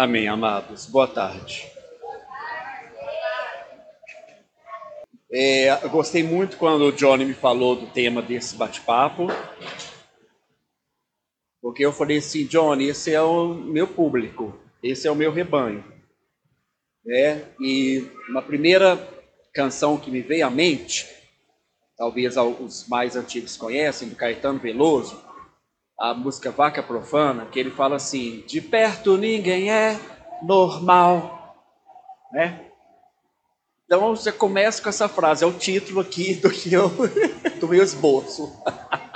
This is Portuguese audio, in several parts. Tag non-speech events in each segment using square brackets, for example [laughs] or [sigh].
Amém, amados. Boa tarde. É, eu gostei muito quando o Johnny me falou do tema desse bate-papo. Porque eu falei assim, Johnny, esse é o meu público, esse é o meu rebanho. É, e uma primeira canção que me veio à mente, talvez os mais antigos conhecem, do Caetano Veloso, a música Vaca Profana, que ele fala assim: de perto ninguém é normal, né? Então você começa com essa frase, é o título aqui do que eu [laughs] do meu esboço.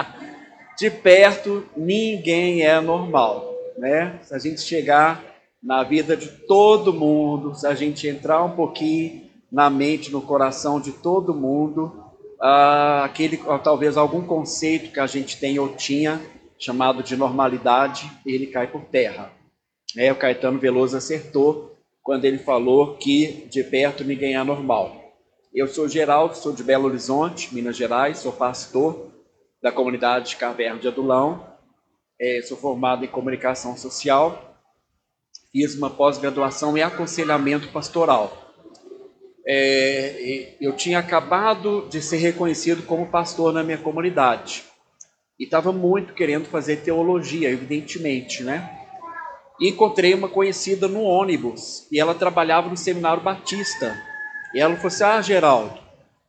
[laughs] de perto ninguém é normal, né? Se a gente chegar na vida de todo mundo, se a gente entrar um pouquinho na mente, no coração de todo mundo, ah, aquele talvez algum conceito que a gente tem ou tinha chamado de normalidade, ele cai por terra. É, o Caetano Veloso acertou quando ele falou que de perto ninguém é normal. Eu sou Geraldo, sou de Belo Horizonte, Minas Gerais, sou pastor da comunidade de Caverna de Adulão, é, sou formado em comunicação social, fiz uma pós-graduação em aconselhamento pastoral. É, eu tinha acabado de ser reconhecido como pastor na minha comunidade e estava muito querendo fazer teologia, evidentemente, né? E encontrei uma conhecida no ônibus e ela trabalhava no Seminário Batista. E ela falou assim: Ah, Geraldo,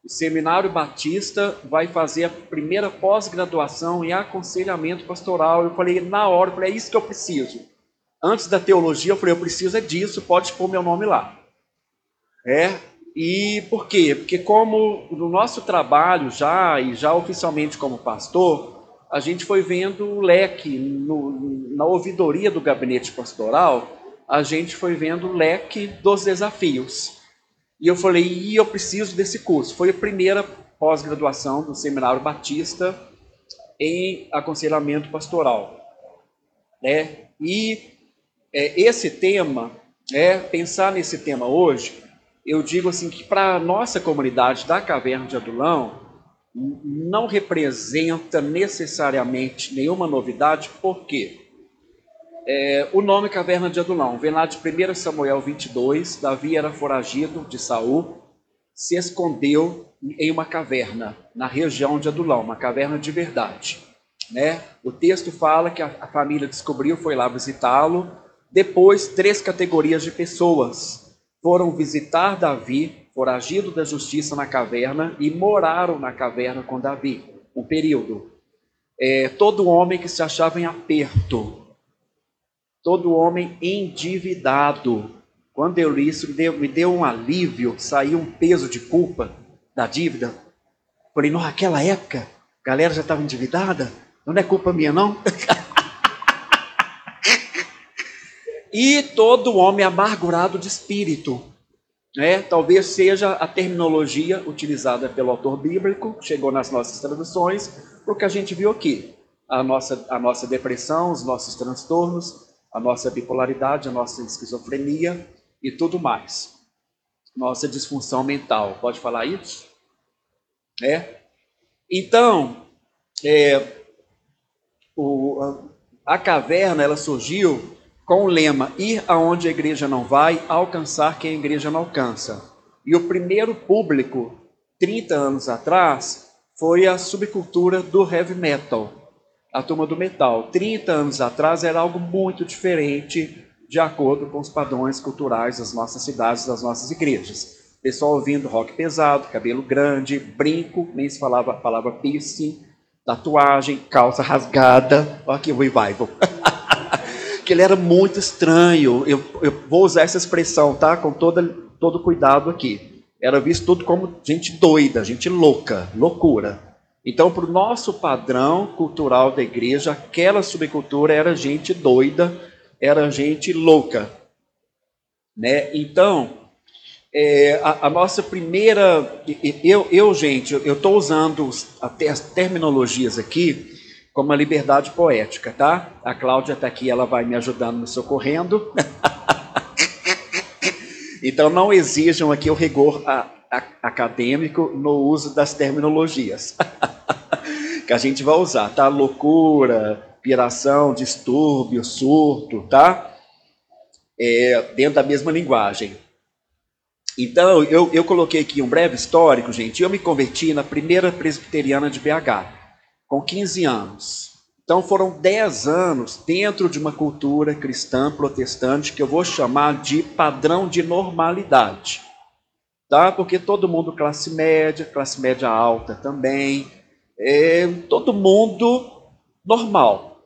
o Seminário Batista vai fazer a primeira pós-graduação em aconselhamento pastoral. Eu falei, na hora, eu falei, é isso que eu preciso. Antes da teologia, eu falei, eu preciso é disso, pode pôr meu nome lá. É, e por quê? Porque como no nosso trabalho já, e já oficialmente como pastor, a gente foi vendo o leque, no, na ouvidoria do gabinete pastoral, a gente foi vendo o leque dos desafios. E eu falei, e eu preciso desse curso. Foi a primeira pós-graduação do Seminário Batista em aconselhamento pastoral. Né? E é, esse tema, é, pensar nesse tema hoje, eu digo assim que para nossa comunidade da Caverna de Adulão, não representa necessariamente nenhuma novidade, porque é, o nome Caverna de Adulão vem lá de 1 Samuel 22, Davi era foragido de Saul, se escondeu em uma caverna, na região de Adulão, uma caverna de verdade. Né? O texto fala que a, a família descobriu, foi lá visitá-lo, depois três categorias de pessoas foram visitar Davi foragido da justiça na caverna e moraram na caverna com Davi, um período. É, todo homem que se achava em aperto, todo homem endividado. Quando eu li isso, me deu, me deu um alívio, saiu um peso de culpa da dívida. Falei, naquela época, a galera já estava endividada, não é culpa minha, não? [laughs] e todo homem amargurado de espírito, né? Talvez seja a terminologia utilizada pelo autor bíblico, chegou nas nossas traduções, porque a gente viu aqui a nossa, a nossa depressão, os nossos transtornos, a nossa bipolaridade, a nossa esquizofrenia e tudo mais. Nossa disfunção mental. Pode falar isso? É? Então, é, o, a caverna ela surgiu com o lema Ir aonde a igreja não vai, alcançar quem a igreja não alcança. E o primeiro público, 30 anos atrás, foi a subcultura do heavy metal, a turma do metal. 30 anos atrás era algo muito diferente de acordo com os padrões culturais das nossas cidades, das nossas igrejas. Pessoal ouvindo rock pesado, cabelo grande, brinco, nem se falava a palavra piercing, tatuagem, calça rasgada. Olha que revival. [laughs] ele era muito estranho. Eu, eu vou usar essa expressão, tá? Com toda, todo cuidado aqui. Era visto tudo como gente doida, gente louca, loucura. Então, para o nosso padrão cultural da igreja, aquela subcultura era gente doida, era gente louca. Né? Então, é, a, a, nossa primeira. Eu, eu gente, eu estou usando as terminologias aqui com uma liberdade poética, tá? A Cláudia está aqui, ela vai me ajudando, me socorrendo. [laughs] então não exijam aqui o rigor a, a, acadêmico no uso das terminologias [laughs] que a gente vai usar, tá? Loucura, piração, distúrbio, surto, tá? é, dentro da mesma linguagem. Então, eu, eu coloquei aqui um breve histórico, gente. Eu me converti na primeira presbiteriana de BH, com 15 anos. Então, foram 10 anos dentro de uma cultura cristã protestante que eu vou chamar de padrão de normalidade. Tá? Porque todo mundo classe média, classe média alta também, é, todo mundo normal.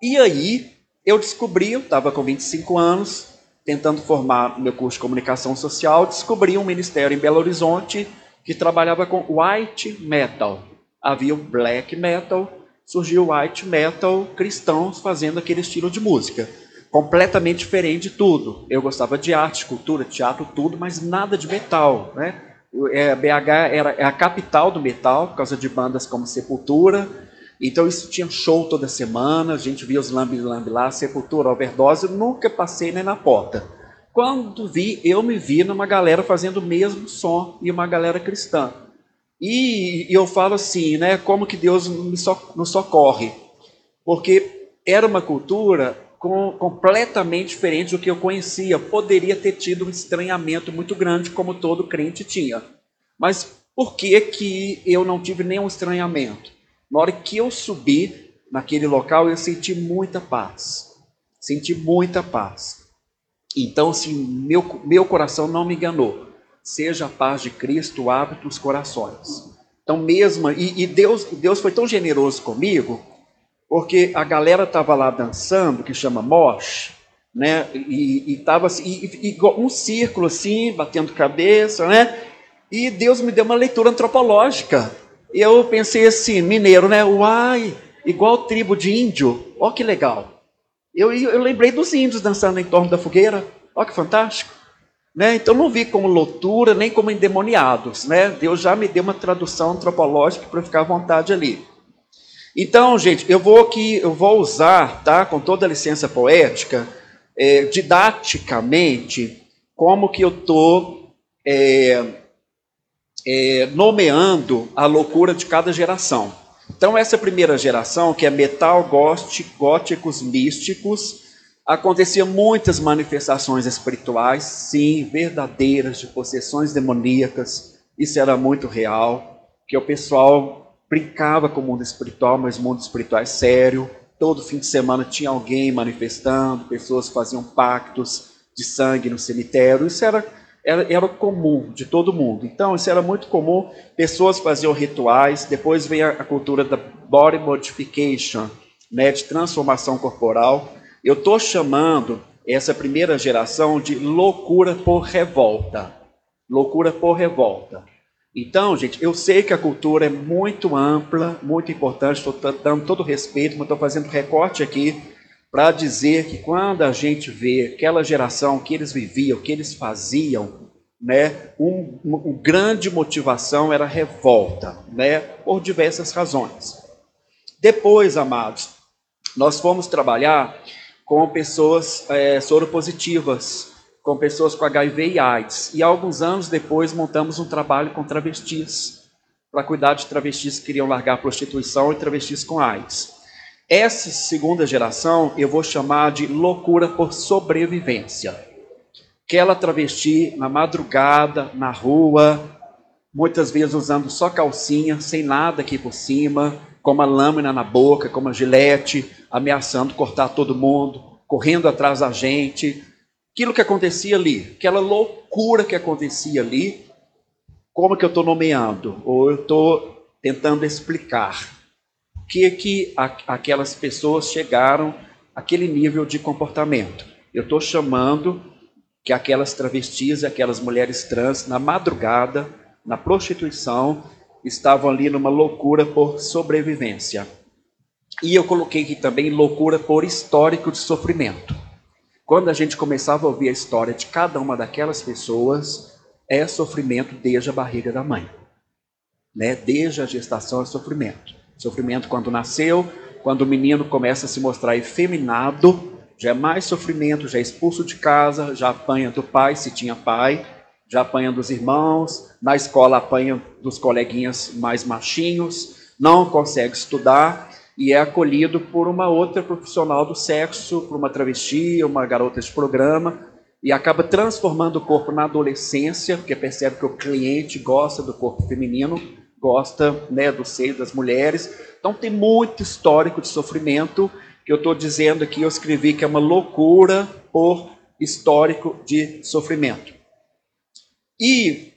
E aí, eu descobri, eu estava com 25 anos, tentando formar meu curso de comunicação social, descobri um ministério em Belo Horizonte que trabalhava com white metal. Havia o black metal, surgiu o white metal, cristãos fazendo aquele estilo de música. Completamente diferente de tudo. Eu gostava de arte, cultura, teatro, tudo, mas nada de metal. Né? É, BH era é a capital do metal, por causa de bandas como Sepultura, então isso tinha show toda semana, a gente via os lambi-lambi lá, Sepultura, Overdose, eu nunca passei nem na porta. Quando vi, eu me vi numa galera fazendo o mesmo som e uma galera cristã. E, e eu falo assim, né, como que Deus nos socorre? Porque era uma cultura com, completamente diferente do que eu conhecia. Poderia ter tido um estranhamento muito grande, como todo crente tinha. Mas por que, que eu não tive nenhum estranhamento? Na hora que eu subi naquele local, eu senti muita paz. Senti muita paz. Então, assim, meu, meu coração não me enganou. Seja a paz de Cristo hábito os corações. Então, mesmo, e, e Deus, Deus foi tão generoso comigo, porque a galera estava lá dançando, que chama mosh, né? E, estava assim, e, e, um círculo assim, batendo cabeça, né? E Deus me deu uma leitura antropológica eu pensei assim, mineiro, né? Uai, igual tribo de índio. Ó que legal. Eu, eu lembrei dos índios dançando em torno da fogueira. Ó que fantástico. Né? Então não vi como loutura, nem como endemoniados. Né? Deus já me deu uma tradução antropológica para ficar à vontade ali. Então, gente, eu vou aqui, eu vou usar, tá, com toda a licença poética, é, didaticamente, como que eu estou é, é, nomeando a loucura de cada geração. Então, essa primeira geração, que é metal, góticos, místicos, acontecia muitas manifestações espirituais, sim, verdadeiras, de possessões demoníacas. Isso era muito real, que o pessoal brincava com o mundo espiritual, mas o mundo espiritual é sério. Todo fim de semana tinha alguém manifestando, pessoas faziam pactos de sangue no cemitério. Isso era era, era comum de todo mundo. Então, isso era muito comum, pessoas faziam rituais, depois vem a, a cultura da body modification, né, de transformação corporal. Eu estou chamando essa primeira geração de loucura por revolta. Loucura por revolta. Então, gente, eu sei que a cultura é muito ampla, muito importante, estou dando todo o respeito, mas estou fazendo recorte aqui para dizer que quando a gente vê aquela geração que eles viviam, que eles faziam, né, um, uma grande motivação era revolta, né, por diversas razões. Depois, amados, nós fomos trabalhar com pessoas é, soropositivas, com pessoas com HIV e AIDS, e alguns anos depois montamos um trabalho com travestis, para cuidar de travestis que queriam largar a prostituição e travestis com AIDS. Essa segunda geração eu vou chamar de loucura por sobrevivência. Aquela travesti na madrugada, na rua, muitas vezes usando só calcinha, sem nada aqui por cima, com uma lâmina na boca, com uma gilete, ameaçando cortar todo mundo, correndo atrás da gente. Aquilo que acontecia ali, aquela loucura que acontecia ali, como que eu estou nomeando? Ou eu estou tentando explicar? que que a, aquelas pessoas chegaram àquele nível de comportamento. Eu estou chamando que aquelas travestis, aquelas mulheres trans, na madrugada, na prostituição, estavam ali numa loucura por sobrevivência. E eu coloquei aqui também loucura por histórico de sofrimento. Quando a gente começava a ouvir a história de cada uma daquelas pessoas, é sofrimento desde a barriga da mãe. Né? Desde a gestação é sofrimento. Sofrimento quando nasceu, quando o menino começa a se mostrar efeminado, já é mais sofrimento, já é expulso de casa, já apanha do pai, se tinha pai, já apanha dos irmãos, na escola apanha dos coleguinhas mais machinhos, não consegue estudar. e é acolhido por uma outra profissional do sexo, por uma travesti, uma garota de programa, e acaba transformando o corpo na adolescência, porque percebe que o cliente gosta do corpo feminino, gosta né, do seio das mulheres. Então tem muito histórico de sofrimento que eu estou dizendo aqui, eu escrevi que é uma loucura por histórico de sofrimento. E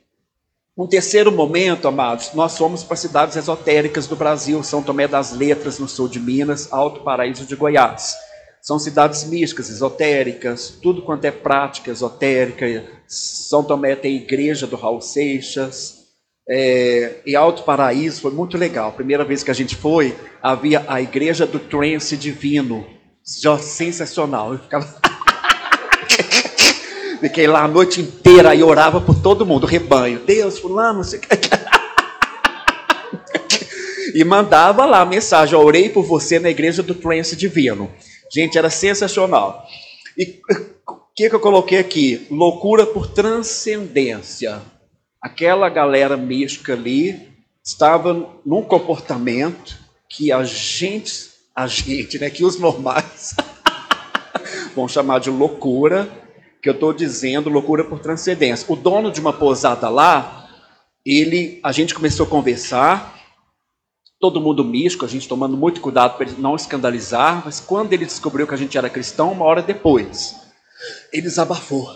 um terceiro momento, amados, nós fomos para cidades esotéricas do Brasil, São Tomé das Letras, no sul de Minas, Alto Paraíso de Goiás. São cidades místicas, esotéricas, tudo quanto é prática esotérica. São Tomé tem a igreja do Raul Seixas. É, e Alto Paraíso foi muito legal. Primeira vez que a gente foi, havia a igreja do trance divino. Sensacional. Eu ficava. [laughs] Fiquei lá a noite inteira e orava por todo mundo, rebanho. Deus, fulano, você [laughs] E mandava lá a mensagem: orei por você na igreja do trance divino. Gente, era sensacional. E o que, que eu coloquei aqui? Loucura por transcendência. Aquela galera mística ali estava num comportamento que a gente, a gente, né, que os normais [laughs] vão chamar de loucura, que eu estou dizendo loucura por transcendência. O dono de uma pousada lá, ele, a gente começou a conversar, todo mundo místico, a gente tomando muito cuidado para ele não escandalizar, mas quando ele descobriu que a gente era cristão, uma hora depois, ele desabafou.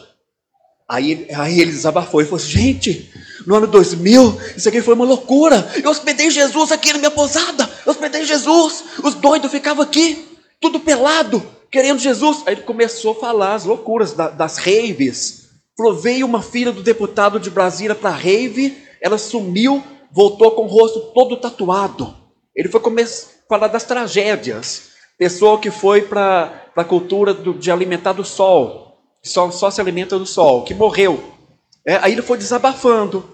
Aí, aí ele desabafou e falou assim, gente, no ano 2000, isso aqui foi uma loucura. Eu hospedei Jesus aqui na minha pousada. Eu hospedei Jesus. Os doidos ficavam aqui, tudo pelado, querendo Jesus. Aí ele começou a falar as loucuras da, das raves. Falou, veio uma filha do deputado de Brasília para rave, ela sumiu, voltou com o rosto todo tatuado. Ele foi começar a falar das tragédias. Pessoa que foi para a cultura do, de alimentar do sol, só, só se alimenta do sol, que morreu. É, aí ele foi desabafando,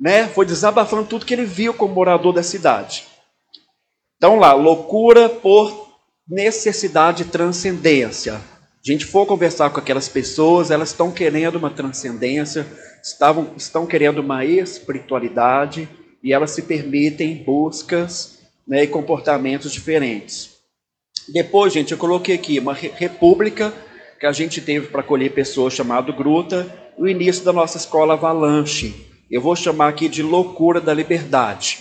né? Foi desabafando tudo que ele viu como morador da cidade. Então lá, loucura por necessidade de transcendência. A gente for conversar com aquelas pessoas, elas estão querendo uma transcendência, estavam, estão querendo uma espiritualidade, e elas se permitem buscas né, e comportamentos diferentes. Depois, gente, eu coloquei aqui uma república que a gente teve para acolher pessoas chamado Gruta, o início da nossa escola Avalanche. Eu vou chamar aqui de loucura da liberdade,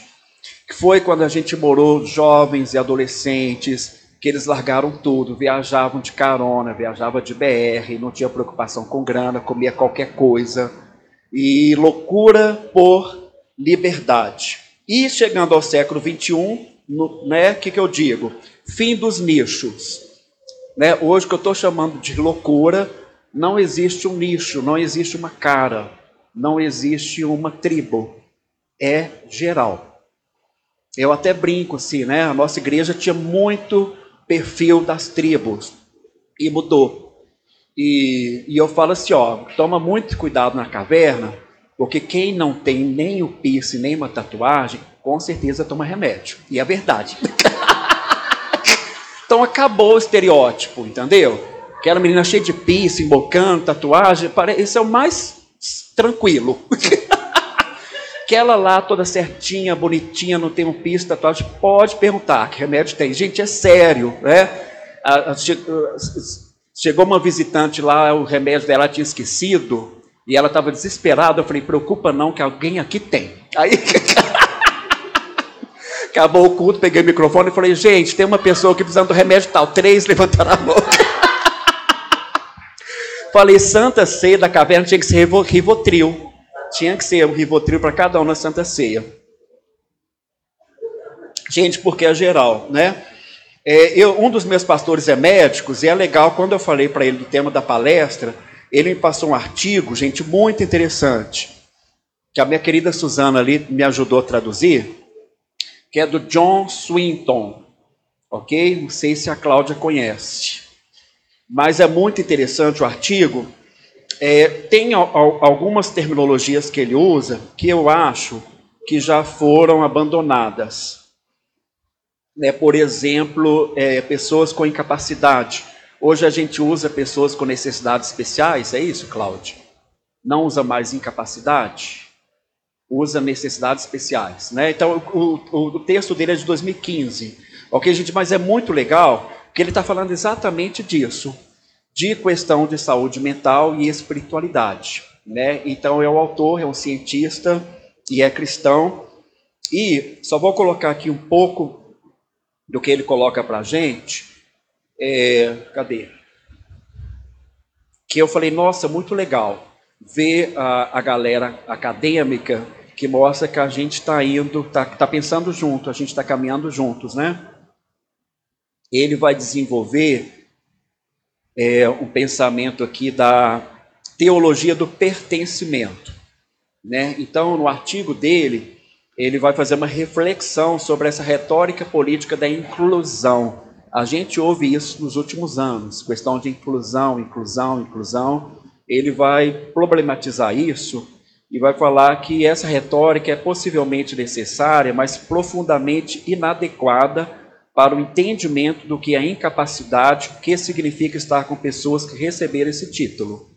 que foi quando a gente morou jovens e adolescentes, que eles largaram tudo, viajavam de carona, viajavam de BR, não tinha preocupação com grana, comia qualquer coisa. E loucura por liberdade. E chegando ao século 21, né, o que, que eu digo? Fim dos nichos. Né? Hoje que eu estou chamando de loucura, não existe um nicho, não existe uma cara, não existe uma tribo. É geral. Eu até brinco assim, né? A nossa igreja tinha muito perfil das tribos e mudou. E, e eu falo assim, ó, toma muito cuidado na caverna, porque quem não tem nem o piercing, nem uma tatuagem, com certeza toma remédio. E é verdade. [laughs] então acabou o estereótipo, entendeu? Aquela menina cheia de piercing, bocando, tatuagem, esse é o mais tranquilo. [laughs] Aquela lá toda certinha, bonitinha, não tem um piercing, tatuagem, pode perguntar que remédio tem. Gente, é sério, né? Chegou uma visitante lá, o remédio dela tinha esquecido, e ela estava desesperada. Eu falei: preocupa não, que alguém aqui tem. Aí. [laughs] Acabou o culto, peguei o microfone e falei: gente, tem uma pessoa aqui precisando do remédio tal. Três levantaram a mão. [laughs] falei: Santa Ceia da caverna tinha que ser Rivotril. Tinha que ser um Rivotril para cada um na Santa Ceia. Gente, porque é geral, né? É, eu, um dos meus pastores é médico, e é legal quando eu falei para ele do tema da palestra ele me passou um artigo, gente, muito interessante, que a minha querida Suzana ali me ajudou a traduzir, que é do John Swinton, ok? Não sei se a Cláudia conhece, mas é muito interessante o artigo. É, tem algumas terminologias que ele usa que eu acho que já foram abandonadas. Né? Por exemplo, é, pessoas com incapacidade Hoje a gente usa pessoas com necessidades especiais, é isso, Cláudio? Não usa mais incapacidade, usa necessidades especiais. Né? Então, o, o, o texto dele é de 2015. Ok, gente, mas é muito legal que ele está falando exatamente disso, de questão de saúde mental e espiritualidade. Né? Então, é o autor, é um cientista e é cristão. E só vou colocar aqui um pouco do que ele coloca para a gente. É, cadê? Que eu falei, nossa, muito legal ver a, a galera acadêmica que mostra que a gente está indo, está tá pensando junto, a gente está caminhando juntos, né? Ele vai desenvolver é, um pensamento aqui da teologia do pertencimento, né? Então, no artigo dele, ele vai fazer uma reflexão sobre essa retórica política da inclusão. A gente ouve isso nos últimos anos, questão de inclusão, inclusão, inclusão. Ele vai problematizar isso e vai falar que essa retórica é possivelmente necessária, mas profundamente inadequada para o entendimento do que é incapacidade, o que significa estar com pessoas que receberam esse título.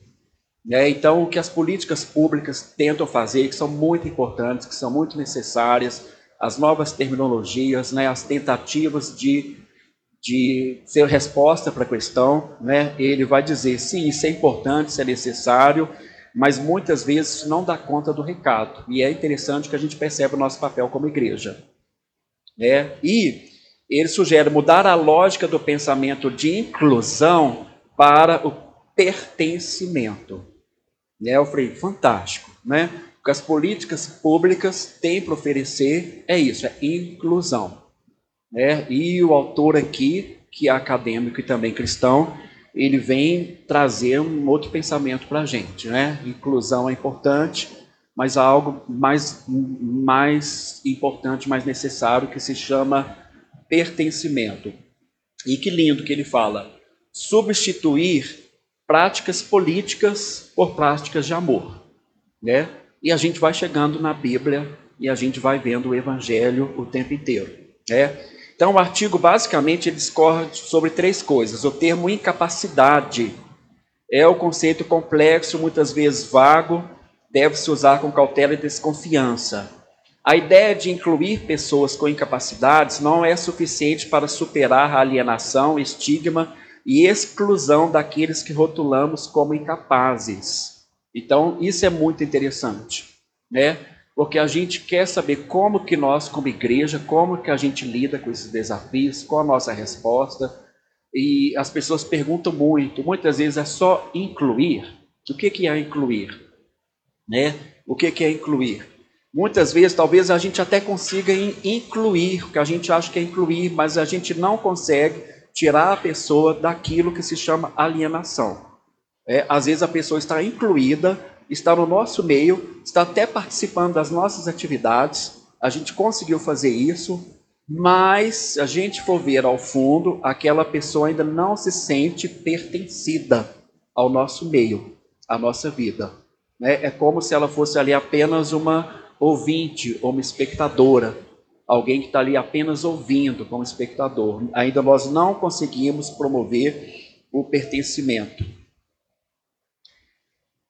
É, então, o que as políticas públicas tentam fazer, que são muito importantes, que são muito necessárias, as novas terminologias, né, as tentativas de, de ser resposta para a questão, né, ele vai dizer, sim, isso é importante, isso é necessário, mas muitas vezes não dá conta do recado. E é interessante que a gente perceba o nosso papel como igreja. Né? E ele sugere mudar a lógica do pensamento de inclusão para o pertencimento. Né? Eu falei, fantástico. Né? O que as políticas públicas têm para oferecer é isso, é inclusão. Né? E o autor aqui, que é acadêmico e também cristão, ele vem trazer um outro pensamento para a gente. Né? Inclusão é importante, mas há algo mais, mais importante, mais necessário, que se chama pertencimento. E que lindo que ele fala: substituir práticas políticas por práticas de amor. Né? E a gente vai chegando na Bíblia e a gente vai vendo o Evangelho o tempo inteiro. Né? Então, o artigo basicamente discorre sobre três coisas. O termo incapacidade é o conceito complexo, muitas vezes vago, deve-se usar com cautela e desconfiança. A ideia de incluir pessoas com incapacidades não é suficiente para superar a alienação, estigma e exclusão daqueles que rotulamos como incapazes. Então, isso é muito interessante, né? porque a gente quer saber como que nós, como igreja, como que a gente lida com esses desafios, qual a nossa resposta. E as pessoas perguntam muito, muitas vezes é só incluir. O que, que é incluir? Né? O que, que é incluir? Muitas vezes, talvez a gente até consiga incluir, o que a gente acha que é incluir, mas a gente não consegue tirar a pessoa daquilo que se chama alienação. É, às vezes a pessoa está incluída, está no nosso meio, está até participando das nossas atividades, a gente conseguiu fazer isso, mas se a gente for ver ao fundo, aquela pessoa ainda não se sente pertencida ao nosso meio, à nossa vida. Né? É como se ela fosse ali apenas uma ouvinte ou uma espectadora, alguém que está ali apenas ouvindo como espectador. Ainda nós não conseguimos promover o pertencimento.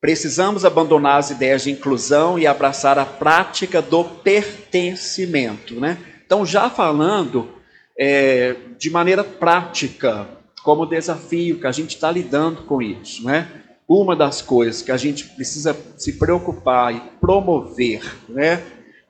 Precisamos abandonar as ideias de inclusão e abraçar a prática do pertencimento. Né? Então, já falando é, de maneira prática, como desafio que a gente está lidando com isso. Né? Uma das coisas que a gente precisa se preocupar e promover né,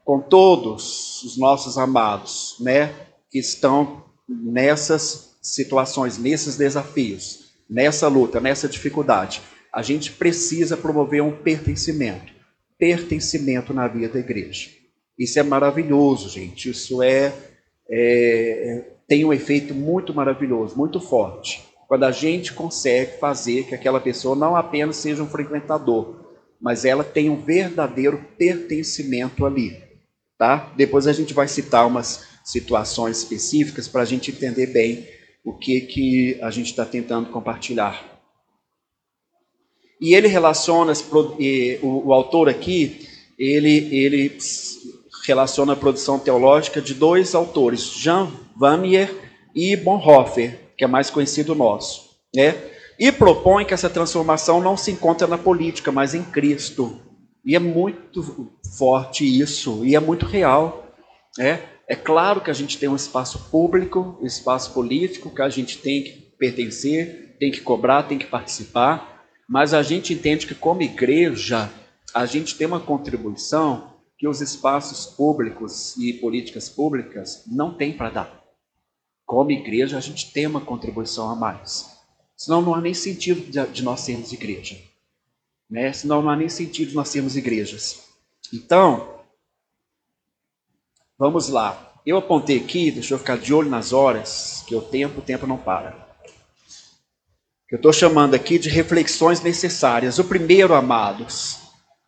com todos os nossos amados né, que estão nessas situações, nesses desafios, nessa luta, nessa dificuldade a gente precisa promover um pertencimento. Pertencimento na vida da igreja. Isso é maravilhoso, gente. Isso é, é tem um efeito muito maravilhoso, muito forte. Quando a gente consegue fazer que aquela pessoa não apenas seja um frequentador, mas ela tenha um verdadeiro pertencimento ali. Tá? Depois a gente vai citar umas situações específicas para a gente entender bem o que, que a gente está tentando compartilhar. E ele relaciona, o, autor aqui, ele, ele relaciona a produção teológica de dois autores, Jean Vanier e Bonhoeffer, que é mais conhecido nosso. Né? E propõe que essa transformação não se encontra na política, mas em Cristo. E é muito forte isso, e é muito real. Né? É claro que a gente tem um espaço público, um espaço político que a gente tem que pertencer, tem que cobrar, tem que participar, mas a gente entende que como igreja a gente tem uma contribuição que os espaços públicos e políticas públicas não têm para dar. Como igreja, a gente tem uma contribuição a mais. Senão não há nem sentido de nós sermos igreja. Né? Senão não há nem sentido de nós sermos igrejas. Então, vamos lá. Eu apontei aqui, deixa eu ficar de olho nas horas, que o tempo, o tempo não para. Eu estou chamando aqui de reflexões necessárias. O primeiro, amados,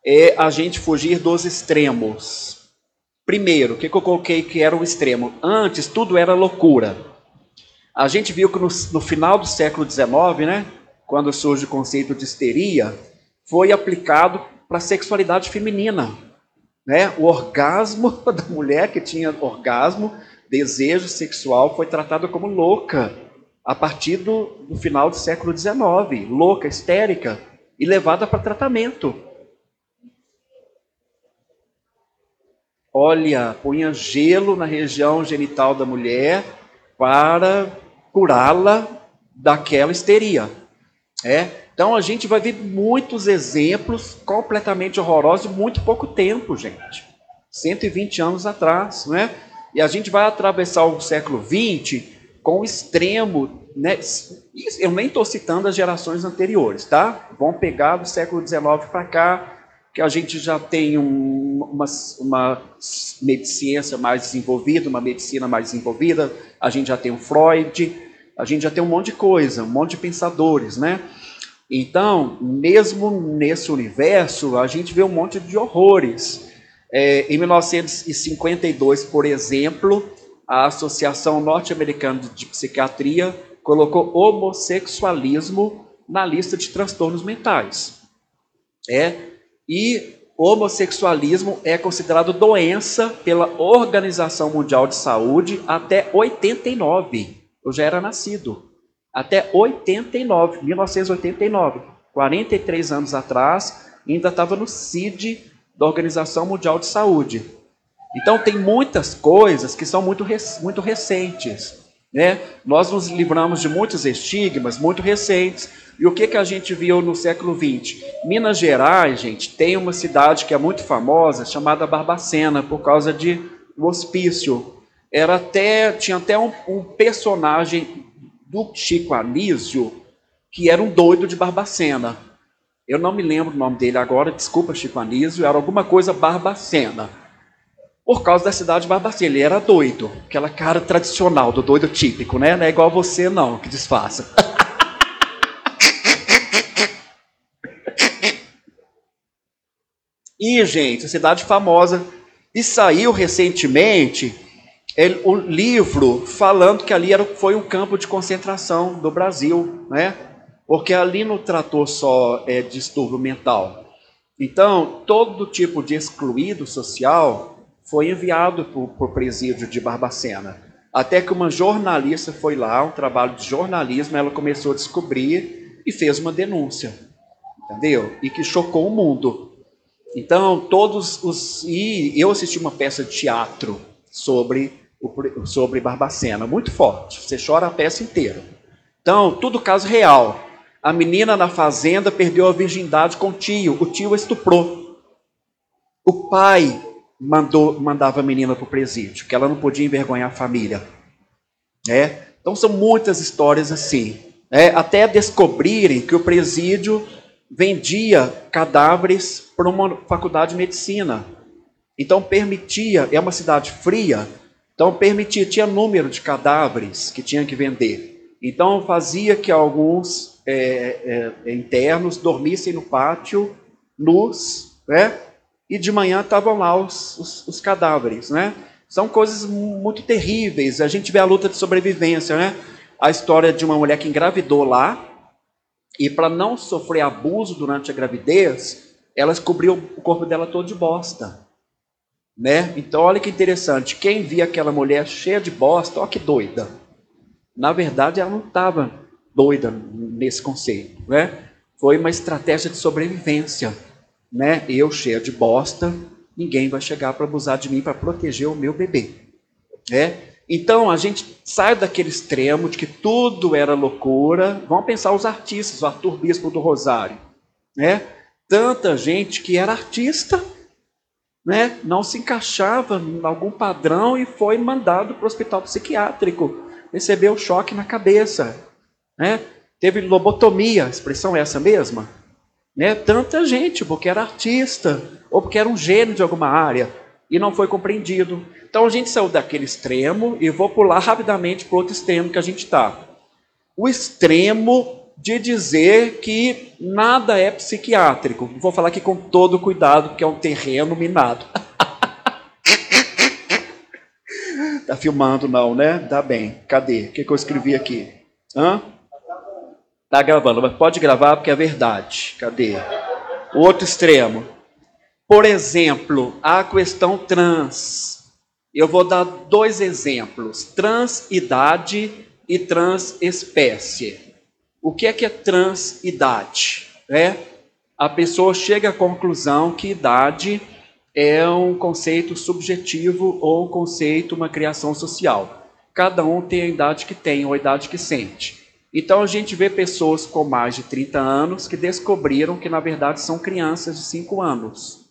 é a gente fugir dos extremos. Primeiro, o que, que eu coloquei que era o extremo? Antes, tudo era loucura. A gente viu que no, no final do século XIX, né, quando surge o conceito de histeria, foi aplicado para a sexualidade feminina. Né? O orgasmo [laughs] da mulher que tinha orgasmo, desejo sexual, foi tratado como louca a partir do, do final do século XIX. Louca, histérica e levada para tratamento. Olha, punha gelo na região genital da mulher para curá-la daquela histeria. É? Então a gente vai ver muitos exemplos completamente horrorosos em muito pouco tempo, gente. 120 anos atrás, né? E a gente vai atravessar o século 20 com o extremo, né? Eu nem estou citando as gerações anteriores, tá? Vão pegar do século 19 para cá, que a gente já tem um, uma, uma medicina mais desenvolvida, uma medicina mais desenvolvida, a gente já tem o Freud, a gente já tem um monte de coisa, um monte de pensadores, né? Então, mesmo nesse universo, a gente vê um monte de horrores. É, em 1952, por exemplo, a Associação Norte-Americana de Psiquiatria colocou homossexualismo na lista de transtornos mentais. É, e homossexualismo é considerado doença pela Organização Mundial de Saúde até 89. Eu já era nascido. Até 89, 1989, 43 anos atrás, ainda estava no CID da Organização Mundial de Saúde. Então tem muitas coisas que são muito, muito recentes. Né? Nós nos livramos de muitos estigmas muito recentes. E o que, que a gente viu no século XX? Minas Gerais, gente, tem uma cidade que é muito famosa, chamada Barbacena, por causa de um hospício. Era até, tinha até um, um personagem do Chico Anísio, que era um doido de Barbacena. Eu não me lembro o nome dele agora, desculpa, Chico Anísio, era alguma coisa Barbacena. Por causa da cidade de Barbacena, ele era doido, aquela cara tradicional do doido típico, né? Não é igual você não, que disfarça. [laughs] E, gente, cidade famosa. E saiu recentemente ele, o livro falando que ali era, foi um campo de concentração do Brasil, né? Porque ali não tratou só é, distúrbio mental. Então, todo tipo de excluído social foi enviado para o presídio de Barbacena. Até que uma jornalista foi lá, um trabalho de jornalismo, ela começou a descobrir e fez uma denúncia. Entendeu? E que chocou o mundo. Então, todos os. E eu assisti uma peça de teatro sobre, sobre Barbacena, muito forte. Você chora a peça inteira. Então, tudo caso real. A menina na fazenda perdeu a virgindade com o tio. O tio estuprou. O pai mandou, mandava a menina para o presídio, que ela não podia envergonhar a família. É? Então, são muitas histórias assim. É? Até descobrirem que o presídio vendia cadáveres para uma faculdade de medicina. Então permitia, é uma cidade fria, então permitia, tinha número de cadáveres que tinha que vender. Então fazia que alguns é, é, internos dormissem no pátio, nus, né? E de manhã estavam lá os, os, os cadáveres, né? São coisas muito terríveis. A gente vê a luta de sobrevivência, né? A história de uma mulher que engravidou lá, e para não sofrer abuso durante a gravidez, ela cobriu o corpo dela todo de bosta. Né? Então, olha que interessante. Quem via aquela mulher cheia de bosta, olha que doida. Na verdade, ela não estava doida nesse conceito. Né? Foi uma estratégia de sobrevivência. Né? Eu cheia de bosta, ninguém vai chegar para abusar de mim para proteger o meu bebê. Né? Então a gente sai daquele extremo de que tudo era loucura. Vamos pensar os artistas, o Arthur Bispo do Rosário. Né? Tanta gente que era artista, né? não se encaixava em algum padrão e foi mandado para o hospital psiquiátrico. Recebeu choque na cabeça. Né? Teve lobotomia, a expressão é essa mesma? Né? Tanta gente, porque era artista, ou porque era um gênio de alguma área, e não foi compreendido. Então a gente saiu daquele extremo e vou pular rapidamente para outro extremo que a gente está. O extremo de dizer que nada é psiquiátrico. Vou falar aqui com todo cuidado, porque é um terreno minado. [laughs] tá filmando não, né? Tá bem. Cadê? O que, que eu escrevi aqui? Hã? Tá gravando, mas pode gravar porque é verdade. Cadê? O outro extremo. Por exemplo, a questão trans. Eu vou dar dois exemplos: transidade e transespécie. O que é que é transidade? É a pessoa chega à conclusão que idade é um conceito subjetivo ou um conceito, uma criação social. Cada um tem a idade que tem ou a idade que sente. Então a gente vê pessoas com mais de 30 anos que descobriram que na verdade são crianças de 5 anos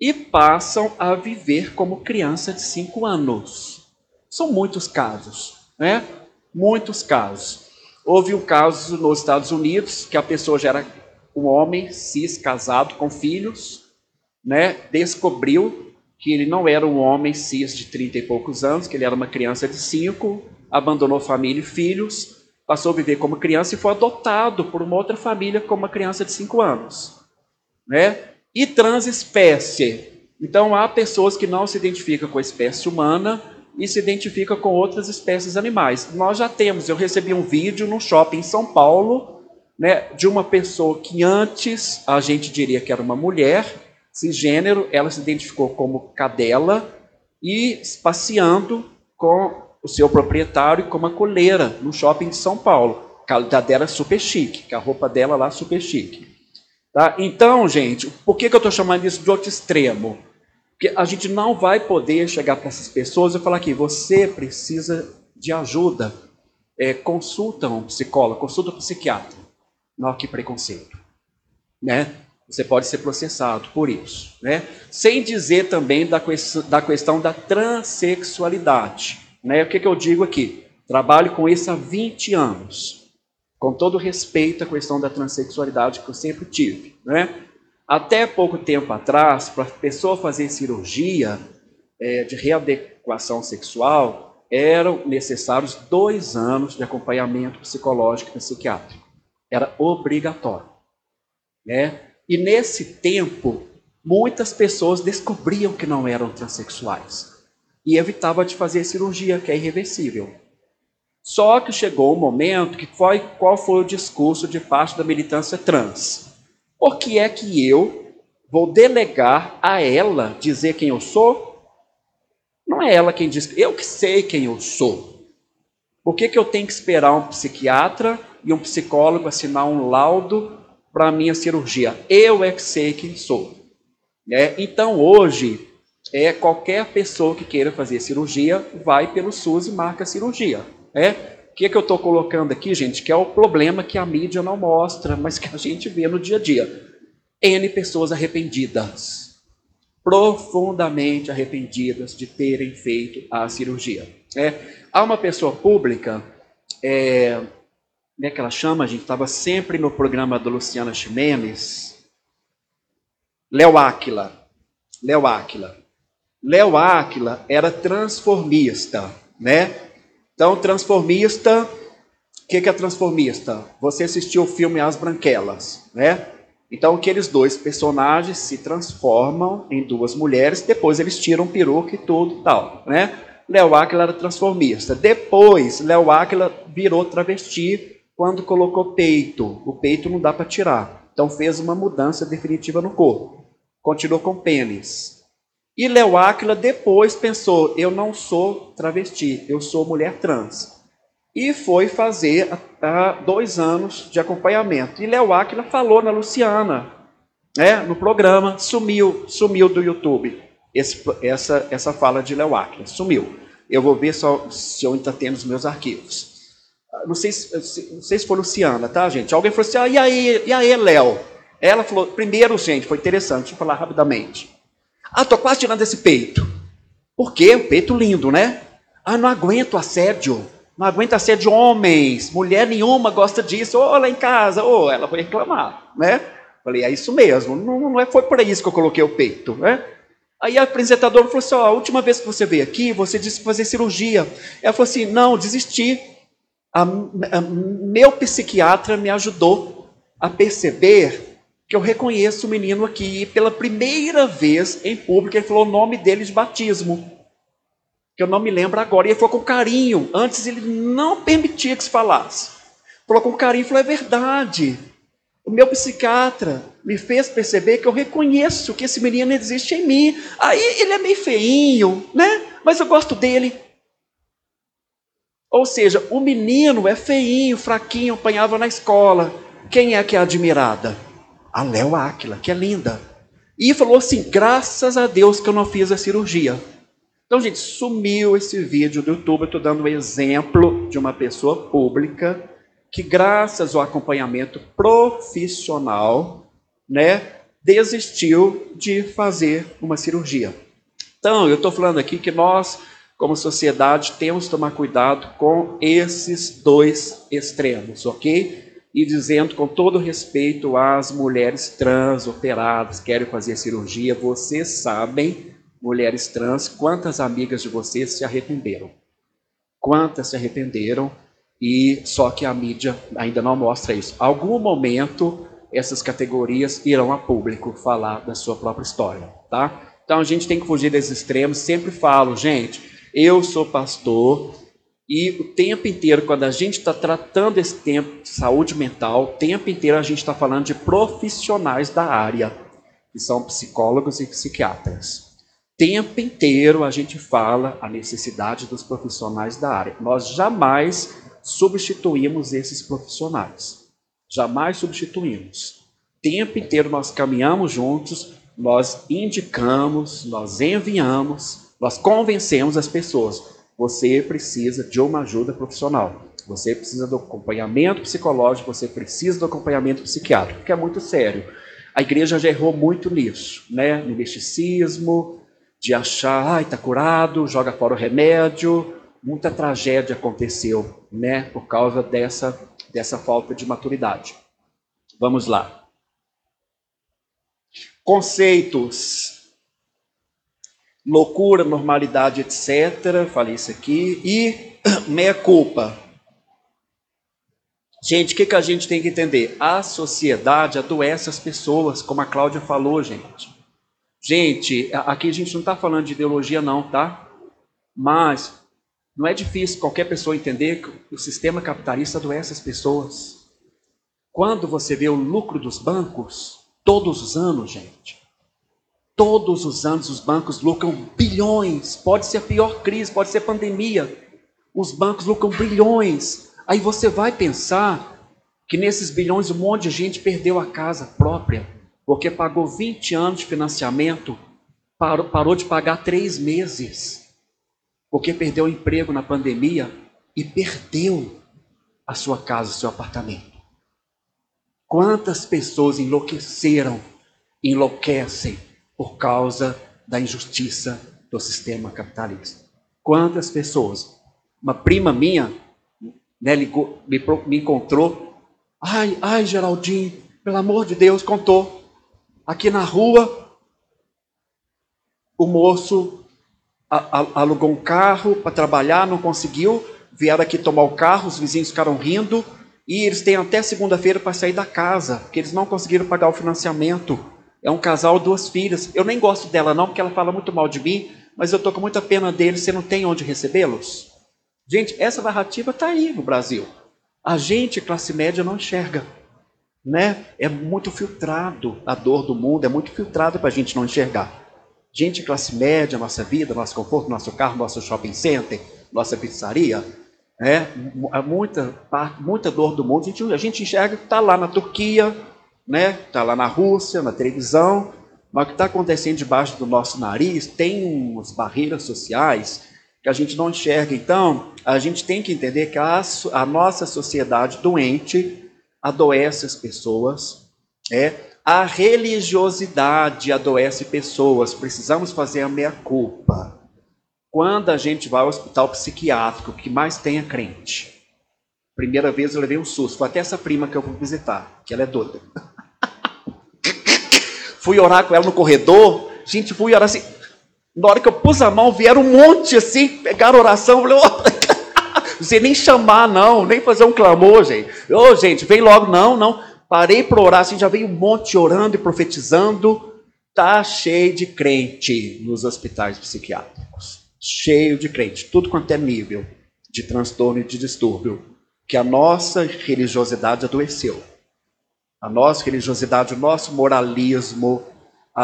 e passam a viver como criança de 5 anos. São muitos casos, né? Muitos casos. Houve um caso nos Estados Unidos que a pessoa já era um homem cis casado com filhos, né? Descobriu que ele não era um homem cis de 30 e poucos anos, que ele era uma criança de 5, abandonou família e filhos, passou a viver como criança e foi adotado por uma outra família como uma criança de 5 anos, né? e transespécie. Então, há pessoas que não se identificam com a espécie humana e se identificam com outras espécies animais. Nós já temos, eu recebi um vídeo no shopping em São Paulo, né, de uma pessoa que antes a gente diria que era uma mulher, cisgênero, ela se identificou como cadela e passeando com o seu proprietário com uma coleira no shopping de São Paulo. A dela super chique, a roupa dela lá super chique. Tá? Então, gente, por que, que eu estou chamando isso de outro extremo? Porque a gente não vai poder chegar para essas pessoas e falar que você precisa de ajuda. É, consulta um psicólogo, consulta um psiquiatra. Não, que preconceito. Né? Você pode ser processado por isso. Né? Sem dizer também da, da questão da transexualidade. Né? O que, que eu digo aqui? Trabalho com isso há 20 anos com todo respeito à questão da transexualidade que eu sempre tive. Né? Até pouco tempo atrás, para a pessoa fazer cirurgia é, de readequação sexual, eram necessários dois anos de acompanhamento psicológico e psiquiátrico. Era obrigatório. Né? E nesse tempo, muitas pessoas descobriam que não eram transexuais e evitavam de fazer cirurgia, que é irreversível. Só que chegou o momento que foi qual foi o discurso de parte da militância trans. Por que é que eu vou delegar a ela dizer quem eu sou? Não é ela quem diz, eu que sei quem eu sou. Por que, que eu tenho que esperar um psiquiatra e um psicólogo assinar um laudo para a minha cirurgia? Eu é que sei quem sou. É, então hoje, é qualquer pessoa que queira fazer cirurgia vai pelo SUS e marca cirurgia. É? Que, é que eu estou colocando aqui, gente? Que é o problema que a mídia não mostra, mas que a gente vê no dia a dia. N pessoas arrependidas, profundamente arrependidas de terem feito a cirurgia. É? Há uma pessoa pública, é, como é que ela chama, gente? Estava sempre no programa do Luciana Ximenes, Léo Áquila. Léo Áquila. Léo Áquila era transformista, né? Então, transformista, o que, que é transformista? Você assistiu o filme As Branquelas, né? Então, aqueles dois personagens se transformam em duas mulheres, depois eles tiram peruca e tudo tal, né? Léo Aquila era transformista. Depois, Léo Aquila virou travesti quando colocou peito. O peito não dá para tirar. Então, fez uma mudança definitiva no corpo. Continuou com pênis. E Léo Áquila depois pensou: eu não sou travesti, eu sou mulher trans. E foi fazer há dois anos de acompanhamento. E Léo Áquila falou na Luciana, né, no programa, sumiu, sumiu do YouTube. Esse, essa, essa fala de Léo Áquila, sumiu. Eu vou ver só, se eu ainda tenho nos meus arquivos. Ah, não sei, se, não sei se foi Luciana, tá, gente? Alguém falou assim: ah, e aí, e aí, Léo? Ela falou: primeiro, gente, foi interessante, deixa eu falar rapidamente. Ah, tô quase tirando esse peito. Por quê? Um peito lindo, né? Ah, não aguento assédio. Não aguento assédio homens. Mulher nenhuma gosta disso. Ou lá em casa, ou ela vai reclamar, né? Falei, é isso mesmo. Não, não é, foi por isso que eu coloquei o peito, né? Aí a apresentadora falou assim: ó, a última vez que você veio aqui, você disse fazer cirurgia. Ela falou assim: não, desisti. A, a, meu psiquiatra me ajudou a perceber que eu reconheço o menino aqui. Pela primeira vez em público, ele falou o nome dele de batismo. Que eu não me lembro agora. E ele falou com carinho. Antes ele não permitia que se falasse. Falou com carinho e falou: é verdade. O meu psiquiatra me fez perceber que eu reconheço que esse menino existe em mim. Aí ele é meio feinho, né? Mas eu gosto dele. Ou seja, o menino é feinho, fraquinho, apanhava na escola. Quem é que é admirada? A Léo Áquila, que é linda. E falou assim: graças a Deus que eu não fiz a cirurgia. Então, gente, sumiu esse vídeo do YouTube. Eu estou dando um exemplo de uma pessoa pública que, graças ao acompanhamento profissional, né, desistiu de fazer uma cirurgia. Então, eu estou falando aqui que nós, como sociedade, temos que tomar cuidado com esses dois extremos, ok? E dizendo com todo respeito às mulheres trans operadas, querem fazer cirurgia, vocês sabem, mulheres trans, quantas amigas de vocês se arrependeram? Quantas se arrependeram e só que a mídia ainda não mostra isso. Algum momento essas categorias irão a público falar da sua própria história, tá? Então a gente tem que fugir desses extremos. Sempre falo, gente, eu sou pastor e o tempo inteiro, quando a gente está tratando esse tempo de saúde mental, o tempo inteiro a gente está falando de profissionais da área, que são psicólogos e psiquiatras tempo inteiro a gente fala a necessidade dos profissionais da área. Nós jamais substituímos esses profissionais. Jamais substituímos. Tempo inteiro nós caminhamos juntos, nós indicamos, nós enviamos, nós convencemos as pessoas. Você precisa de uma ajuda profissional. Você precisa do acompanhamento psicológico, você precisa do acompanhamento psiquiátrico, que é muito sério. A igreja já errou muito nisso, né? No misticismo, de achar, ai, está curado, joga fora o remédio, muita tragédia aconteceu, né, por causa dessa, dessa falta de maturidade. Vamos lá. Conceitos. Loucura, normalidade, etc. Falei isso aqui. E [clears throat] meia culpa. Gente, o que, que a gente tem que entender? A sociedade adoece as pessoas, como a Cláudia falou, gente. Gente, aqui a gente não está falando de ideologia, não, tá? Mas não é difícil qualquer pessoa entender que o sistema capitalista adoece as pessoas. Quando você vê o lucro dos bancos, todos os anos, gente, todos os anos os bancos lucram bilhões. Pode ser a pior crise, pode ser pandemia. Os bancos lucram bilhões. Aí você vai pensar que nesses bilhões um monte de gente perdeu a casa própria, porque pagou 20 anos de financiamento, parou, parou de pagar três meses porque perdeu o emprego na pandemia e perdeu a sua casa, o seu apartamento. Quantas pessoas enlouqueceram, enlouquecem por causa da injustiça do sistema capitalista? Quantas pessoas? Uma prima minha né, ligou, me, me encontrou. Ai, ai, Geraldinho, pelo amor de Deus, contou. Aqui na rua, o moço alugou um carro para trabalhar, não conseguiu, vieram aqui tomar o carro, os vizinhos ficaram rindo, e eles têm até segunda-feira para sair da casa, porque eles não conseguiram pagar o financiamento. É um casal, duas filhas. Eu nem gosto dela não, porque ela fala muito mal de mim, mas eu estou com muita pena deles, você não tem onde recebê-los? Gente, essa narrativa está aí no Brasil. A gente, classe média, não enxerga. Né? É muito filtrado a dor do mundo, é muito filtrado para a gente não enxergar. Gente classe média, nossa vida, nosso conforto, nosso carro, nosso shopping center, nossa pizzaria, é muita muita dor do mundo. A gente, a gente enxerga que está lá na Turquia, né? Está lá na Rússia, na televisão, mas o que está acontecendo debaixo do nosso nariz tem umas barreiras sociais que a gente não enxerga. Então, a gente tem que entender que a, a nossa sociedade doente adoece as pessoas, é a religiosidade adoece pessoas. Precisamos fazer a meia culpa. Quando a gente vai ao hospital psiquiátrico, que mais tem é crente. Primeira vez eu levei um susto. Foi até essa prima que eu vou visitar, que ela é doida. Fui orar com ela no corredor. Gente, fui orar assim. Na hora que eu pus a mão, vieram um monte assim, pegaram oração. Falei, [laughs] oh, você nem chamar, não, nem fazer um clamor, gente. Ô, oh, gente, vem logo, não, não. Parei para orar, assim, já veio um monte orando e profetizando. Tá cheio de crente nos hospitais psiquiátricos. Cheio de crente, tudo quanto é nível de transtorno e de distúrbio que a nossa religiosidade adoeceu. A nossa religiosidade, o nosso moralismo,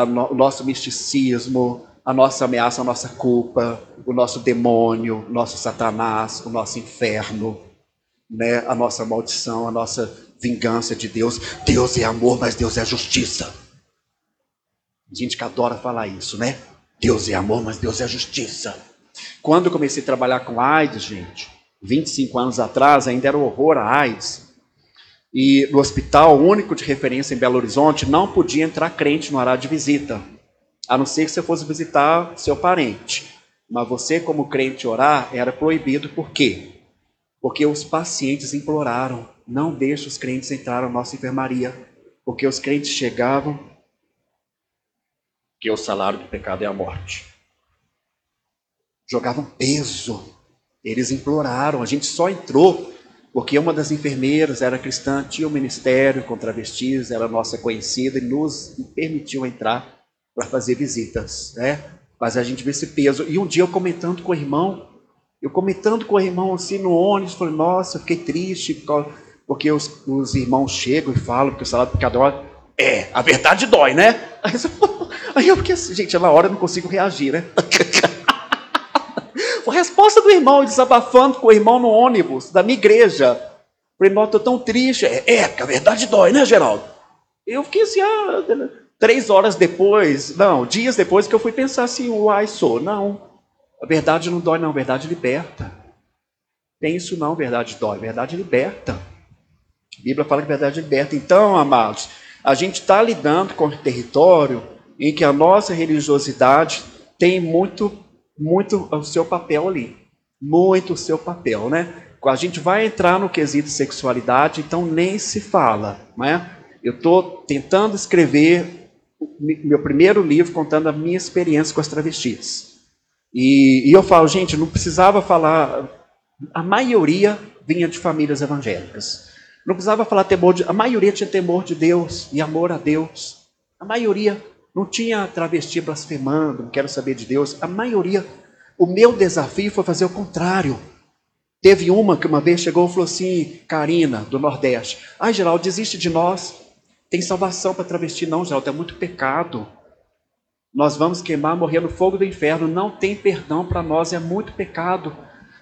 no, o nosso misticismo, a nossa ameaça, a nossa culpa, o nosso demônio, o nosso Satanás, o nosso inferno, né? a nossa maldição, a nossa vingança de Deus. Deus é amor, mas Deus é justiça. Gente que adora falar isso, né? Deus é amor, mas Deus é justiça. Quando eu comecei a trabalhar com AIDS, gente, 25 anos atrás, ainda era horror a AIDS. E no hospital único de referência em Belo Horizonte, não podia entrar crente no horário de visita, a não ser que você fosse visitar seu parente. Mas você, como crente, orar era proibido, por quê? Porque os pacientes imploraram: não deixe os crentes entrar na nossa enfermaria, porque os crentes chegavam, que o salário do pecado é a morte. Jogavam peso eles imploraram, a gente só entrou porque uma das enfermeiras era cristã, tinha o um ministério com travestis, era nossa conhecida e nos permitiu entrar para fazer visitas, né? Mas a gente vê esse peso. E um dia eu comentando com o irmão, eu comentando com o irmão assim no ônibus, falei, nossa, eu fiquei triste, porque os, os irmãos chegam e falam que o salário do pecador é, a verdade dói, né? [laughs] Aí eu fiquei assim, gente, na hora eu não consigo reagir, né? Irmão, desabafando com o irmão no ônibus da minha igreja. Falei, irmão, estou tão triste. É, é, a verdade dói, né, Geraldo? Eu fiquei assim, ah, três horas depois, não, dias depois que eu fui pensar assim, uai, sou. Não, a verdade não dói, não, a verdade liberta. Tem isso não, a verdade dói, a verdade liberta. A Bíblia fala que a verdade liberta. Então, amados, a gente está lidando com um território em que a nossa religiosidade tem muito muito o seu papel ali. Muito o seu papel, né? A gente vai entrar no quesito sexualidade, então nem se fala, né? Eu estou tentando escrever meu primeiro livro contando a minha experiência com as travestis. E, e eu falo, gente, não precisava falar. A maioria vinha de famílias evangélicas. Não precisava falar temor de. A maioria tinha temor de Deus e amor a Deus. A maioria. Não tinha travesti blasfemando, não quero saber de Deus. A maioria. O meu desafio foi fazer o contrário. Teve uma que uma vez chegou e falou assim, Karina, do Nordeste. Ai, Geraldo, desiste de nós. Tem salvação para travesti. Não, Geraldo, é muito pecado. Nós vamos queimar, morrer no fogo do inferno. Não tem perdão para nós, é muito pecado.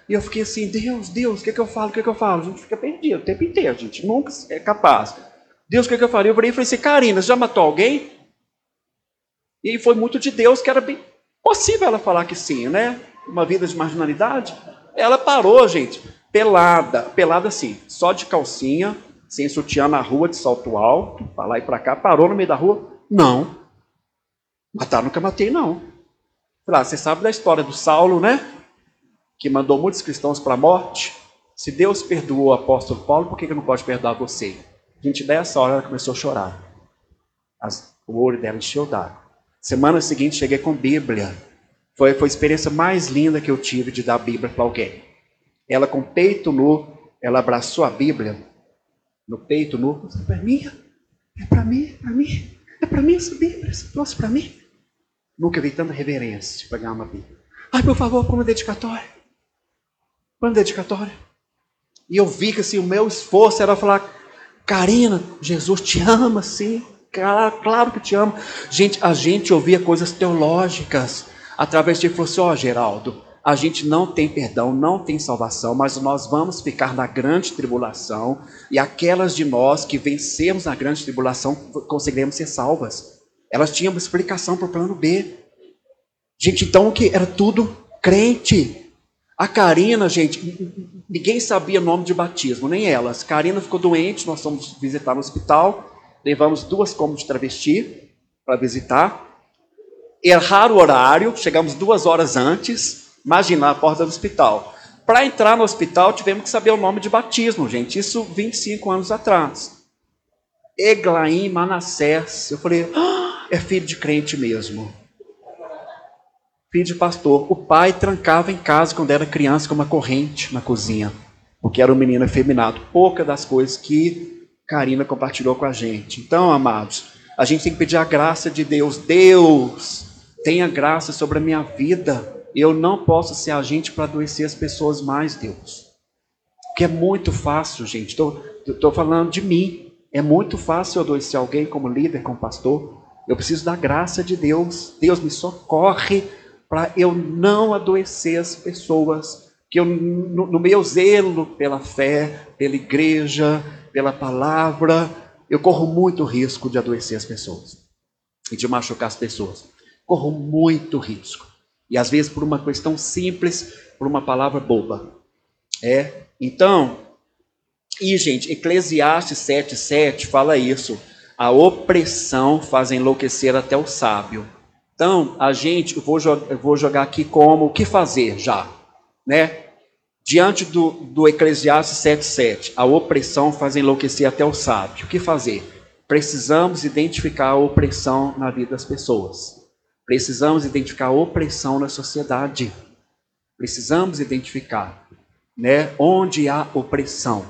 E eu fiquei assim, Deus, Deus, o que, é que eu falo? O que, é que eu falo? A gente fica perdido o tempo inteiro, a gente nunca é capaz. Deus, o que, é que eu falei? Eu falei assim, Karina, já matou alguém? E foi muito de Deus que era bem possível ela falar que sim, né? Uma vida de marginalidade. Ela parou, gente, pelada, pelada assim, só de calcinha, sem sutiã na rua, de salto alto, para lá e para cá, parou no meio da rua. Não. Matar nunca matei, não. Lá, você sabe da história do Saulo, né? Que mandou muitos cristãos para a morte. Se Deus perdoou o apóstolo Paulo, por que ele não pode perdoar você? Gente, dessa hora, ela começou a chorar. As, o olho dela encheu d'água. Semana seguinte cheguei com Bíblia. Foi, foi a experiência mais linda que eu tive de dar Bíblia para alguém. Ela com peito nu, ela abraçou a Bíblia no peito nu. É para mim? É para mim? É para mim? É para mim essa Bíblia? Esse troço para mim? Nunca vi tanta reverência para ganhar uma Bíblia. Ai, por favor, põe uma dedicatória. Põe uma dedicatória. E eu vi que assim, o meu esforço era falar, Karina, Jesus te ama, sim. Claro, claro que te amo. Gente, a gente ouvia coisas teológicas através de falou assim, ó oh, Geraldo, a gente não tem perdão, não tem salvação, mas nós vamos ficar na grande tribulação e aquelas de nós que vencemos na grande tribulação conseguiremos ser salvas. Elas tinham uma explicação para o plano B. Gente, então o que? Era tudo crente. A Karina, gente, ninguém sabia nome de batismo, nem elas. Karina ficou doente, nós fomos visitar no hospital, levamos duas comas de travesti para visitar. Erraram o horário, chegamos duas horas antes, imagina a porta do hospital. Para entrar no hospital, tivemos que saber o nome de batismo, gente. Isso 25 anos atrás. Eglaim Manassés. Eu falei, ah, é filho de crente mesmo. Filho de pastor. O pai trancava em casa quando era criança com uma corrente na cozinha, porque era um menino efeminado. Pouca das coisas que Karina compartilhou com a gente. Então, amados, a gente tem que pedir a graça de Deus. Deus, tenha graça sobre a minha vida eu não posso ser agente para adoecer as pessoas mais, Deus. Que é muito fácil, gente. Estou falando de mim. É muito fácil adoecer alguém como líder, como pastor. Eu preciso da graça de Deus. Deus me socorre para eu não adoecer as pessoas. Que eu, no, no meu zelo pela fé, pela igreja, pela palavra, eu corro muito risco de adoecer as pessoas e de machucar as pessoas. Corro muito risco. E às vezes por uma questão simples, por uma palavra boba. É. Então, e gente, Eclesiastes 7:7 fala isso. A opressão faz enlouquecer até o sábio. Então, a gente, eu vou, eu vou jogar aqui como o que fazer já, né? Diante do, do Eclesiastes 7,7, a opressão faz enlouquecer até o sábio. O que fazer? Precisamos identificar a opressão na vida das pessoas. Precisamos identificar a opressão na sociedade. Precisamos identificar né, onde há opressão.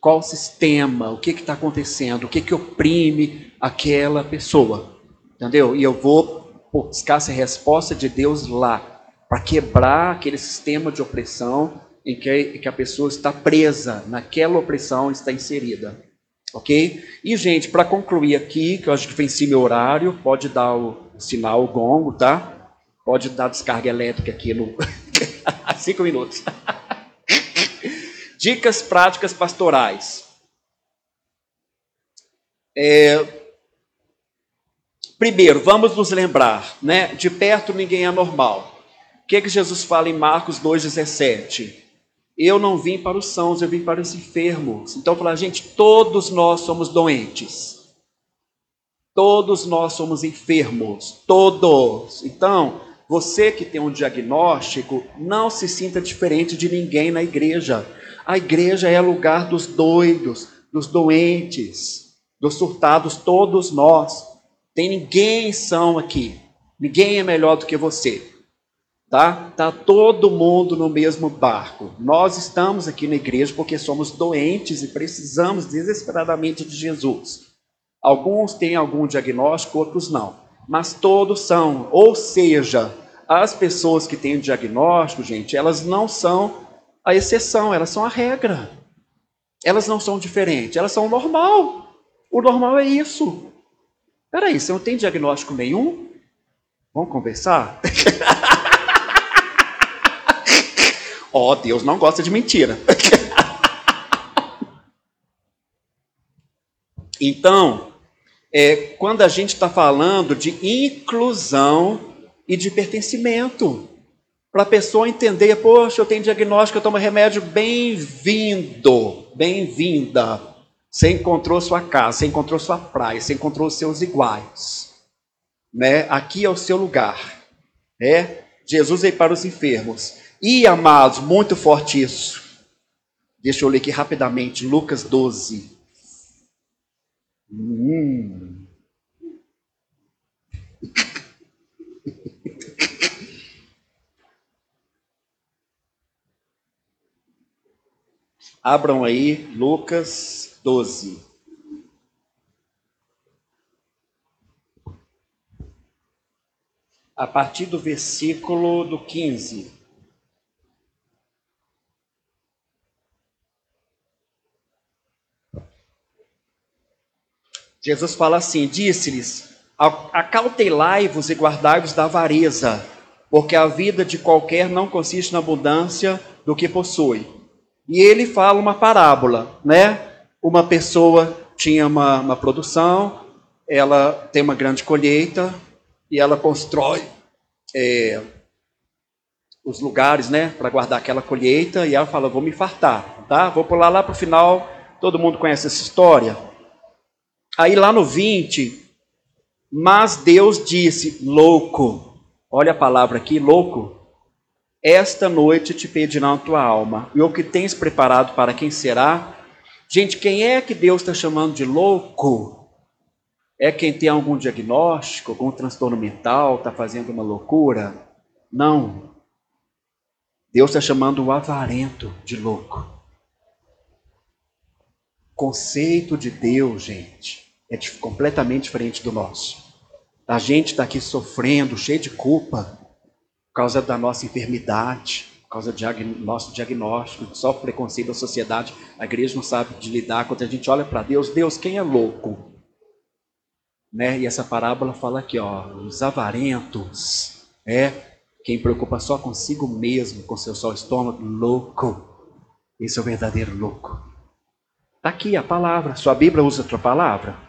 Qual o sistema, o que está acontecendo, o que, que oprime aquela pessoa. Entendeu? E eu vou buscar essa resposta de Deus lá, para quebrar aquele sistema de opressão em que, que a pessoa está presa, naquela opressão está inserida. Ok? E, gente, para concluir aqui, que eu acho que venci meu horário, pode dar o sinal, o gongo, tá? Pode dar descarga elétrica aqui no. [laughs] Cinco minutos. Dicas práticas pastorais. É... Primeiro, vamos nos lembrar, né? De perto ninguém é normal. O que, é que Jesus fala em Marcos 2,17? Eu não vim para os sãos, eu vim para os enfermos. Então, falar, gente, todos nós somos doentes. Todos nós somos enfermos, todos. Então, você que tem um diagnóstico, não se sinta diferente de ninguém na igreja. A igreja é lugar dos doidos, dos doentes, dos surtados, todos nós. Tem ninguém são aqui. Ninguém é melhor do que você. Tá? Tá todo mundo no mesmo barco. Nós estamos aqui na igreja porque somos doentes e precisamos desesperadamente de Jesus. Alguns têm algum diagnóstico, outros não. Mas todos são. Ou seja, as pessoas que têm o diagnóstico, gente, elas não são a exceção, elas são a regra. Elas não são diferentes, elas são o normal. O normal é isso. Peraí, você não tem diagnóstico nenhum? Vamos conversar? [laughs] Ó, oh, Deus não gosta de mentira. [laughs] então, é, quando a gente está falando de inclusão e de pertencimento. Para a pessoa entender, poxa, eu tenho diagnóstico, eu tomo remédio, bem-vindo, bem-vinda. Você encontrou sua casa, você encontrou sua praia, você encontrou seus iguais. Né? Aqui é o seu lugar. Né? Jesus veio para os enfermos. E, amados, muito forte isso. Deixa eu ler aqui rapidamente, Lucas 12. Hum. Abram aí Lucas 12. A partir do versículo do 15. Jesus fala assim: disse-lhes: Acautelai-vos e guardai-vos da avareza, porque a vida de qualquer não consiste na abundância do que possui. E ele fala uma parábola, né? Uma pessoa tinha uma, uma produção, ela tem uma grande colheita e ela constrói é, os lugares, né, para guardar aquela colheita, e ela fala: "Vou me fartar, tá? Vou pular lá para o final. Todo mundo conhece essa história. Aí lá no 20, mas Deus disse: "Louco, olha a palavra aqui, louco. Esta noite te pedirão a tua alma, e o que tens preparado para quem será?" Gente, quem é que Deus está chamando de louco? É quem tem algum diagnóstico, algum transtorno mental, está fazendo uma loucura? Não. Deus está chamando o avarento de louco. Conceito de Deus, gente, é completamente diferente do nosso. A gente está aqui sofrendo, cheio de culpa, por causa da nossa enfermidade, por causa do nosso diagnóstico, sofre preconceito da sociedade, a igreja não sabe de lidar. Quando a gente olha para Deus, Deus, quem é louco? Né? E essa parábola fala aqui, ó, os avarentos, é quem preocupa só consigo mesmo, com seu só estômago, louco. Esse é o verdadeiro louco. Está aqui a palavra. Sua Bíblia usa outra palavra?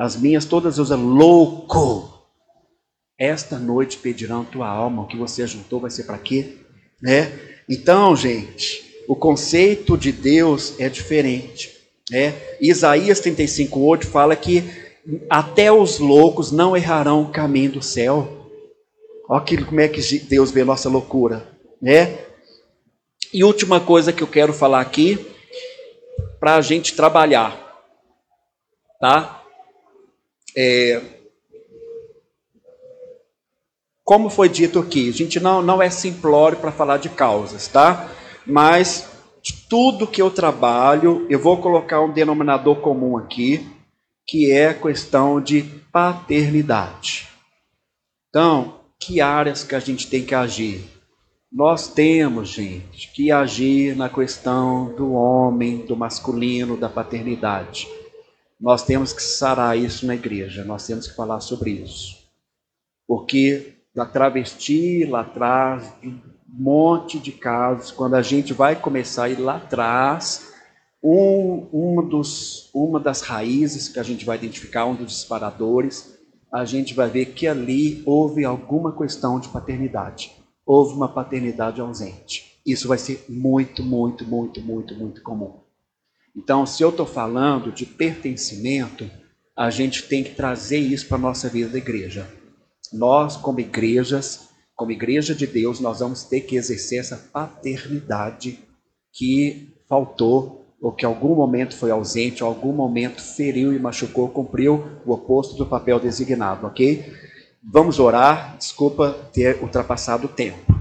As minhas todas usam louco. Esta noite pedirão tua alma. O que você juntou vai ser para quê? Né? Então, gente, o conceito de Deus é diferente. Né? Isaías 35,8 fala que até os loucos não errarão o caminho do céu. Olha como é que Deus vê nossa loucura. Né? E última coisa que eu quero falar aqui, para a gente trabalhar. Tá? É, como foi dito aqui, a gente não, não é simplório para falar de causas, tá? Mas tudo que eu trabalho, eu vou colocar um denominador comum aqui, que é a questão de paternidade. Então, que áreas que a gente tem que agir? Nós temos, gente, que agir na questão do homem, do masculino, da paternidade. Nós temos que sarar isso na igreja, nós temos que falar sobre isso. Porque da travesti lá atrás, um monte de casos, quando a gente vai começar a ir lá atrás, um, uma, dos, uma das raízes que a gente vai identificar, um dos disparadores, a gente vai ver que ali houve alguma questão de paternidade. Houve uma paternidade ausente. Isso vai ser muito, muito, muito, muito, muito comum. Então, se eu estou falando de pertencimento, a gente tem que trazer isso para a nossa vida da igreja. Nós, como igrejas, como igreja de Deus, nós vamos ter que exercer essa paternidade que faltou, ou que algum momento foi ausente, ou algum momento feriu e machucou, cumpriu o oposto do papel designado, ok? Vamos orar, desculpa ter ultrapassado o tempo.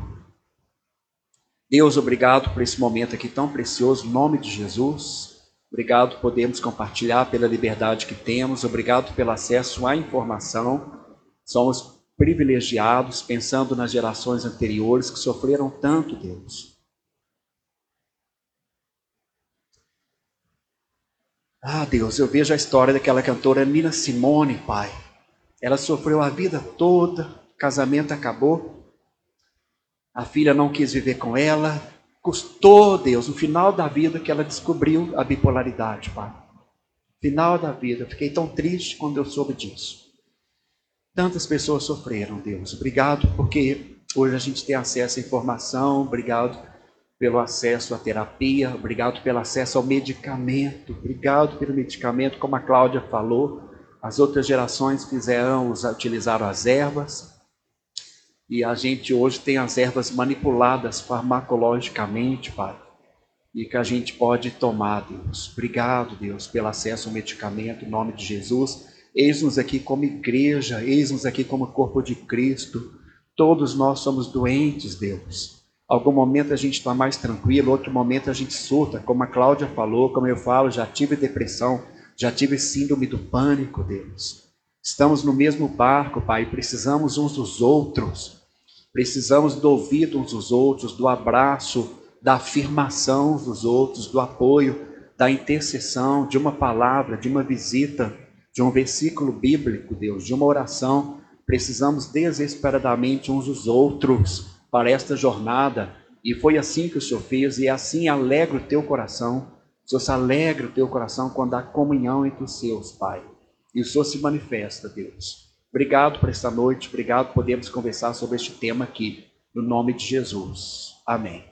Deus, obrigado por esse momento aqui tão precioso, em nome de Jesus. Obrigado por podermos compartilhar pela liberdade que temos, obrigado pelo acesso à informação. Somos privilegiados, pensando nas gerações anteriores que sofreram tanto, Deus. Ah, Deus, eu vejo a história daquela cantora Nina Simone, Pai. Ela sofreu a vida toda, casamento acabou, a filha não quis viver com ela, custou, Deus, no final da vida que ela descobriu a bipolaridade, Pai. Final da vida, fiquei tão triste quando eu soube disso. Tantas pessoas sofreram, Deus. Obrigado porque hoje a gente tem acesso à informação, obrigado pelo acesso à terapia, obrigado pelo acesso ao medicamento, obrigado pelo medicamento, como a Cláudia falou. As outras gerações fizeram, utilizaram as ervas, e a gente hoje tem as ervas manipuladas farmacologicamente, Pai, e que a gente pode tomar, Deus. Obrigado, Deus, pelo acesso ao medicamento, em nome de Jesus. Eis-nos aqui como igreja, eis-nos aqui como corpo de Cristo. Todos nós somos doentes, Deus. Algum momento a gente está mais tranquilo, outro momento a gente surta, como a Cláudia falou, como eu falo, já tive depressão, já tive síndrome do pânico, Deus. Estamos no mesmo barco, Pai, precisamos uns dos outros. Precisamos do ouvido uns dos outros, do abraço, da afirmação uns dos outros, do apoio, da intercessão, de uma palavra, de uma visita de um versículo bíblico, Deus, de uma oração. Precisamos desesperadamente uns dos outros para esta jornada. E foi assim que o Senhor fez, e assim alegra o teu coração. O Senhor se alegra o teu coração quando há comunhão entre os seus, Pai. E o Senhor se manifesta, Deus. Obrigado por esta noite, obrigado por podermos conversar sobre este tema aqui. no nome de Jesus. Amém.